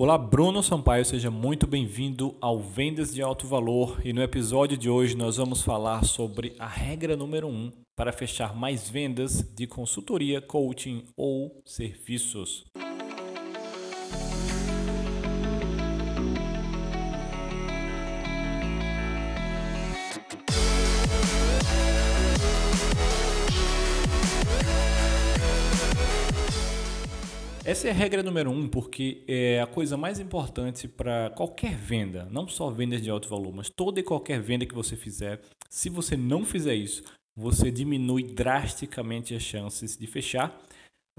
Olá, Bruno Sampaio, seja muito bem-vindo ao Vendas de Alto Valor e no episódio de hoje nós vamos falar sobre a regra número 1 um para fechar mais vendas de consultoria, coaching ou serviços. Essa é a regra número um, porque é a coisa mais importante para qualquer venda, não só vendas de alto valor, mas toda e qualquer venda que você fizer. Se você não fizer isso, você diminui drasticamente as chances de fechar.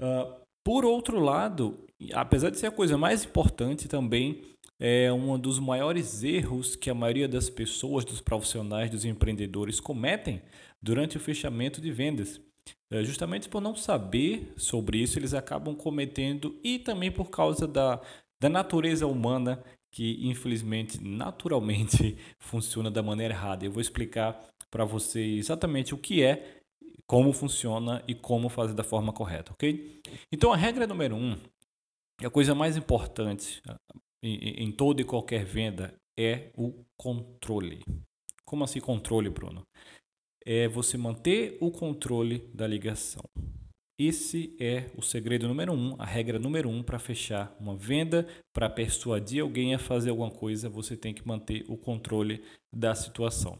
Uh, por outro lado, apesar de ser a coisa mais importante também, é um dos maiores erros que a maioria das pessoas, dos profissionais, dos empreendedores cometem durante o fechamento de vendas. É, justamente por não saber sobre isso, eles acabam cometendo, e também por causa da, da natureza humana, que infelizmente, naturalmente, funciona da maneira errada. Eu vou explicar para você exatamente o que é, como funciona e como fazer da forma correta, ok? Então, a regra número um, a coisa mais importante ah, em, em toda e qualquer venda é o controle. Como assim controle, Bruno? É você manter o controle da ligação. Esse é o segredo número um, a regra número um para fechar uma venda, para persuadir alguém a fazer alguma coisa, você tem que manter o controle da situação.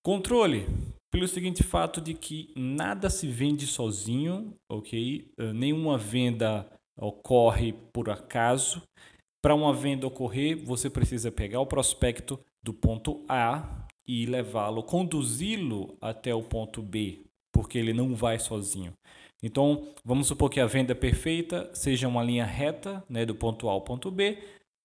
Controle, pelo seguinte fato de que nada se vende sozinho, ok? Uh, nenhuma venda ocorre por acaso. Para uma venda ocorrer, você precisa pegar o prospecto do ponto A e levá-lo, conduzi-lo até o ponto B, porque ele não vai sozinho. Então, vamos supor que a venda perfeita seja uma linha reta, né, do ponto A ao ponto B,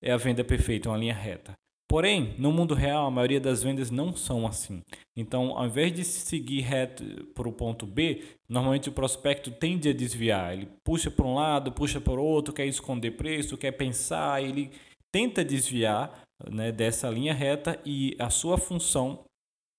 é a venda perfeita, uma linha reta. Porém, no mundo real, a maioria das vendas não são assim. Então, ao invés de seguir reto para o ponto B, normalmente o prospecto tende a desviar. Ele puxa para um lado, puxa para o outro, quer esconder preço, quer pensar, ele tenta desviar né, dessa linha reta e a sua função,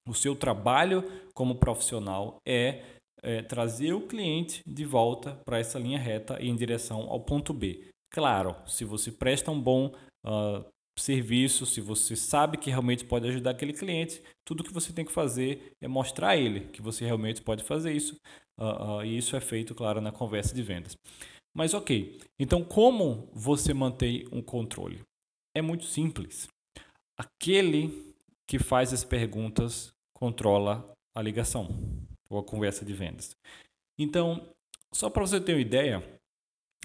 o seu trabalho como profissional é, é trazer o cliente de volta para essa linha reta e em direção ao ponto B. Claro, se você presta um bom uh, serviço, se você sabe que realmente pode ajudar aquele cliente, tudo que você tem que fazer é mostrar a ele que você realmente pode fazer isso. Uh, uh, e isso é feito, claro, na conversa de vendas. Mas ok, então como você mantém um controle? É muito simples. Aquele que faz as perguntas controla a ligação ou a conversa de vendas. Então, só para você ter uma ideia,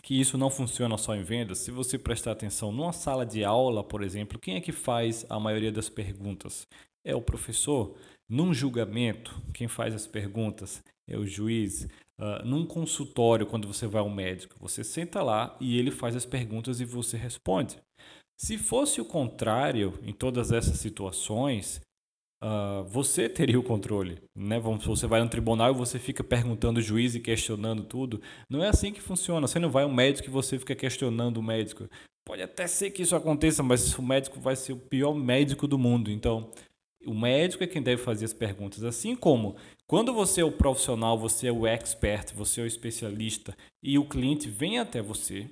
que isso não funciona só em vendas, se você prestar atenção numa sala de aula, por exemplo, quem é que faz a maioria das perguntas? É o professor. Num julgamento, quem faz as perguntas é o juiz. Uh, num consultório, quando você vai ao médico, você senta lá e ele faz as perguntas e você responde. Se fosse o contrário, em todas essas situações, uh, você teria o controle. Né? Você vai no tribunal e você fica perguntando o juiz e questionando tudo. Não é assim que funciona. Você não vai um médico e você fica questionando o médico. Pode até ser que isso aconteça, mas o médico vai ser o pior médico do mundo. Então, o médico é quem deve fazer as perguntas. Assim como quando você é o profissional, você é o expert, você é o especialista e o cliente vem até você,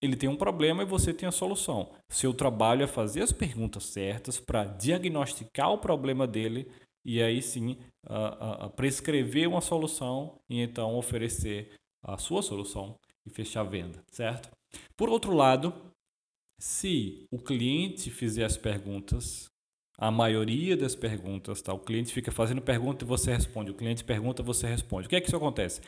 ele tem um problema e você tem a solução. Seu trabalho é fazer as perguntas certas para diagnosticar o problema dele e aí sim uh, uh, prescrever uma solução e então oferecer a sua solução e fechar a venda, certo? Por outro lado, se o cliente fizer as perguntas, a maioria das perguntas, tá? O cliente fica fazendo pergunta e você responde. O cliente pergunta, você responde. O que é que isso acontece?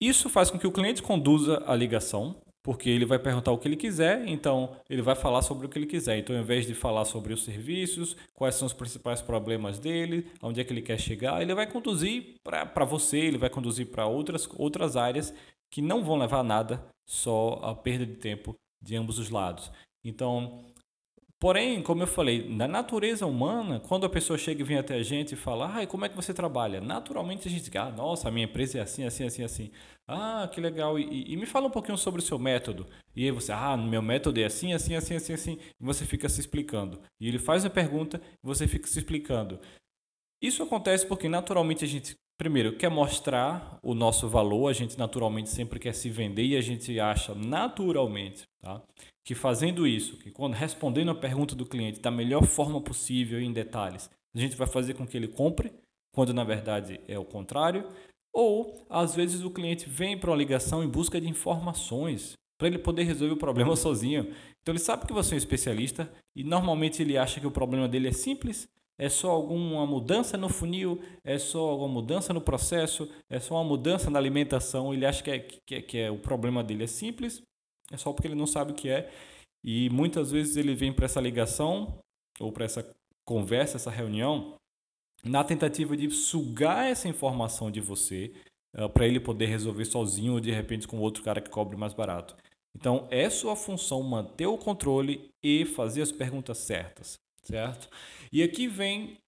Isso faz com que o cliente conduza a ligação porque ele vai perguntar o que ele quiser, então ele vai falar sobre o que ele quiser. Então, ao invés de falar sobre os serviços, quais são os principais problemas dele, onde é que ele quer chegar, ele vai conduzir para você, ele vai conduzir para outras, outras áreas que não vão levar a nada, só a perda de tempo de ambos os lados. Então, Porém, como eu falei, na natureza humana, quando a pessoa chega e vem até a gente e fala, ah, como é que você trabalha? Naturalmente a gente diz, ah, nossa, a minha empresa é assim, assim, assim, assim. Ah, que legal. E, e me fala um pouquinho sobre o seu método. E aí você, ah, meu método é assim, assim, assim, assim, assim. E você fica se explicando. E ele faz a pergunta e você fica se explicando. Isso acontece porque naturalmente a gente Primeiro, quer mostrar o nosso valor, a gente naturalmente sempre quer se vender e a gente acha naturalmente tá? que fazendo isso, que quando respondendo a pergunta do cliente da melhor forma possível em detalhes, a gente vai fazer com que ele compre, quando na verdade é o contrário, ou às vezes o cliente vem para uma ligação em busca de informações para ele poder resolver o problema sozinho. Então ele sabe que você é um especialista e normalmente ele acha que o problema dele é simples, é só alguma mudança no funil, é só alguma mudança no processo, é só uma mudança na alimentação. Ele acha que, é, que, é, que é, o problema dele é simples, é só porque ele não sabe o que é. E muitas vezes ele vem para essa ligação ou para essa conversa, essa reunião, na tentativa de sugar essa informação de você uh, eh, para ele poder resolver sozinho ou de repente com outro cara que cobre mais barato. Então, é sua função manter o controle e fazer as perguntas certas, certo? E aqui vem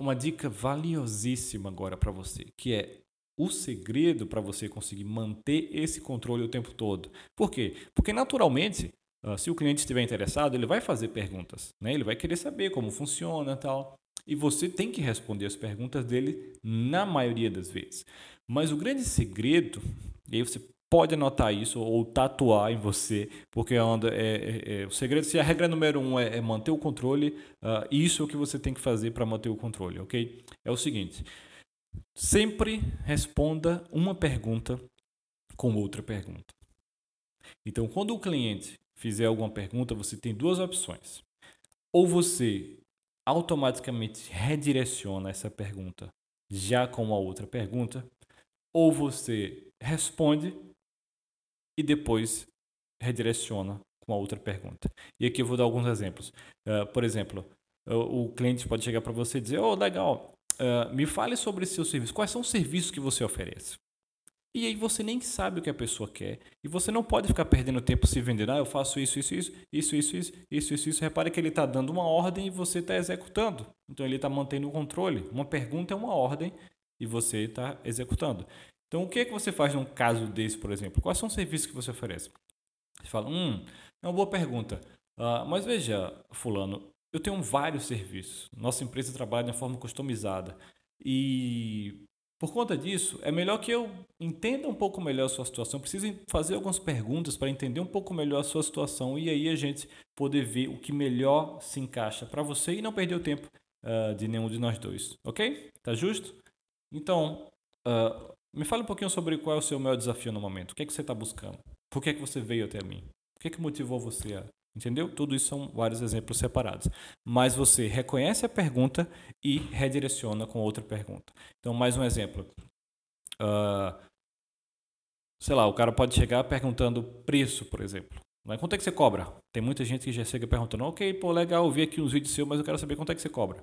uma dica valiosíssima agora para você, que é o segredo para você conseguir manter esse controle o tempo todo. Por quê? Porque naturalmente, ah, se o cliente estiver interessado, ele vai fazer perguntas, né? Ele vai querer saber como funciona, tal. E você tem que responder as perguntas dele na maioria das vezes. Mas o grande segredo, e aí você pode anotar isso ou tatuar em você, porque é, é, é, o segredo, se a regra número um é, é manter o controle, uh, isso é o que você tem que fazer para manter o controle, ok? É o seguinte: sempre responda uma pergunta com outra pergunta. Então, quando o cliente fizer alguma pergunta, você tem duas opções. Ou você automaticamente redireciona essa pergunta já com uma outra pergunta, ou você responde e depois redireciona com a outra pergunta. E aqui eu vou dar alguns exemplos. Uh, por exemplo, uh, o cliente pode chegar para você e dizer: Oh, legal, uh, me fale sobre seu serviço. Quais são os serviços que você oferece? E aí você nem sabe o que a pessoa quer. E você não pode ficar perdendo tempo se vendendo. Ah, eu faço isso, isso, isso, isso, isso, isso, isso, isso, isso. Repare que ele está dando uma ordem e você está executando. Então ele está mantendo o controle. Uma pergunta é uma ordem e você está executando. Então, o que é que você faz num caso desse, por exemplo? Quais são os serviços que você oferece? Você fala, hum, é uma boa pergunta. Uh, mas veja, fulano, eu tenho vários serviços. Nossa empresa trabalha de forma customizada. E por conta disso, é melhor que eu entenda um pouco melhor a sua situação. Preciso fazer algumas perguntas para entender um pouco melhor a sua situação e aí a gente poder ver o que melhor se encaixa para você e não perder o tempo uh, de nenhum de nós dois. Ok? Tá justo? Então, uh, me fale um pouquinho sobre qual é o seu maior desafio no momento. O que é que você está buscando? Por que é que você veio até mim? O que é que motivou você a... Entendeu? Tudo isso são vários exemplos separados. Mas você reconhece a pergunta e redireciona com outra pergunta. Então, mais um exemplo. Uh, sei lá, o cara pode chegar perguntando preço, por exemplo. Mas quanto é que você cobra? Tem muita gente que já chega perguntando, ok, pô, legal, eu vi aqui uns vídeos seus, mas eu quero saber quanto é que você cobra.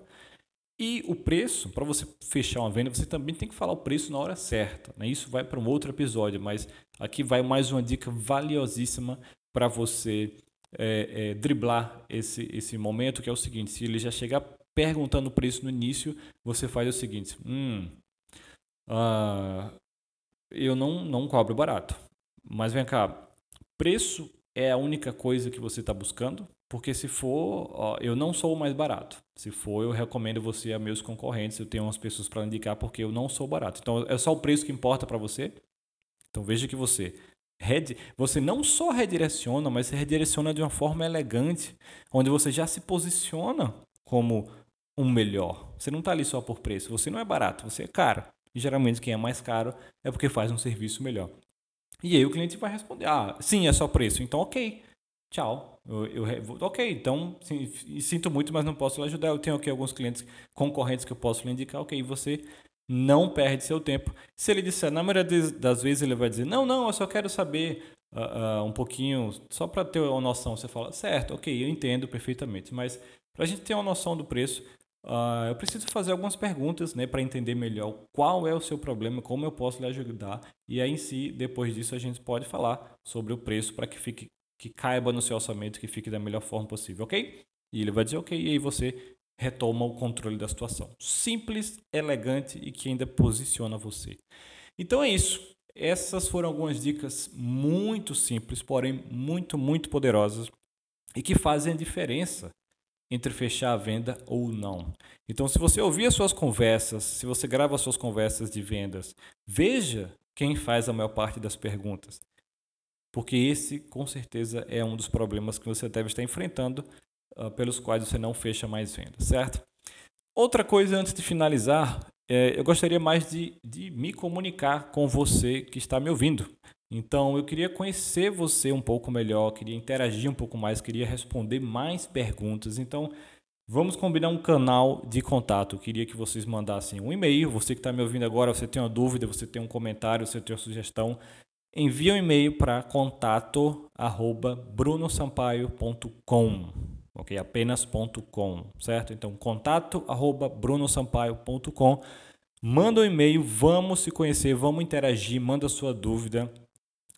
E o preço, para você fechar uma venda, você também tem que falar o preço na hora certa. Né? Isso vai para um outro episódio, mas aqui vai mais uma dica valiosíssima para você é, é, driblar esse, esse momento, que é o seguinte: se ele já chegar perguntando o preço no início, você faz o seguinte: hum, uh, eu não, não cobro barato, mas vem cá, preço é a única coisa que você está buscando? Porque se for, ó, eu não sou o mais barato. Se for, eu recomendo você a meus concorrentes. Eu tenho umas pessoas para indicar porque eu não sou barato. Então, é só o preço que importa para você? Então, veja que você você não só redireciona, mas redireciona de uma forma elegante, onde você já se posiciona como um melhor. Você não está ali só por preço. Você não é barato, você é caro. E geralmente quem é mais caro é porque faz um serviço melhor. E aí o cliente vai responder: ah, sim, é só preço. Então, ok tchau. Eu, eu, ok, então sim, sinto muito, mas não posso lhe ajudar. Eu tenho aqui alguns clientes concorrentes que eu posso lhe indicar. Ok, você não perde seu tempo. Se ele disser, na maioria das vezes ele vai dizer, não, não, eu só quero saber uh, uh, um pouquinho, só para ter uma noção. Você fala, certo, ok, eu entendo perfeitamente, mas para a gente ter uma noção do preço, uh, eu preciso fazer algumas perguntas né, para entender melhor qual é o seu problema, como eu posso lhe ajudar. E aí, em si, depois disso, a gente pode falar sobre o preço para que fique que caiba no seu orçamento, que fique da melhor forma possível, ok? E ele vai dizer ok, e aí você retoma o controle da situação. Simples, elegante e que ainda posiciona você. Então é isso. Essas foram algumas dicas muito simples, porém muito, muito poderosas e que fazem a diferença entre fechar a venda ou não. Então, se você ouvir as suas conversas, se você grava as suas conversas de vendas, veja quem faz a maior parte das perguntas. porque esse com certeza é um dos problemas que você deve estar enfrentando, uh, pelos quais você não fecha mais vendas, certo? Outra coisa antes de finalizar, é, eu gostaria mais de, de me comunicar com você que está me ouvindo. Então eu queria conhecer você um pouco melhor, queria interagir um pouco mais, queria responder mais perguntas. Então vamos combinar um canal de contato. Eu queria que vocês mandassem um e-mail. Você que está me ouvindo agora, você tem uma dúvida, você tem um comentário, você tem uma sugestão, envia um e-mail para contato@brunosampaio.com. Ok, apenas.com, certo? Então contato@brunosampaio.com. Manda um e-mail, vamos se conhecer, vamos interagir, manda sua dúvida.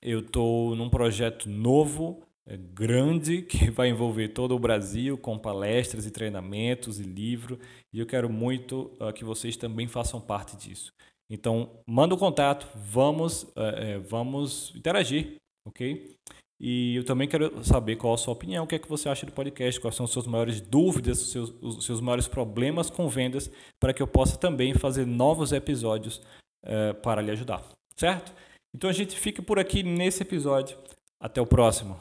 Eu estou num projeto novo, é, grande, que vai envolver todo o Brasil, com palestras e treinamentos e livro, e eu quero muito uh, que vocês também façam parte disso. Então, manda o um contato, vamos, uh, uh, vamos interagir, ok? E eu também quero saber qual a sua opinião, o que é que você acha do podcast, quais são as suas maiores dúvidas, os seus, os seus maiores problemas com vendas, para que eu possa também fazer novos episódios para lhe ajudar, certo? Então a gente fica por aqui nesse episódio. Até o próximo.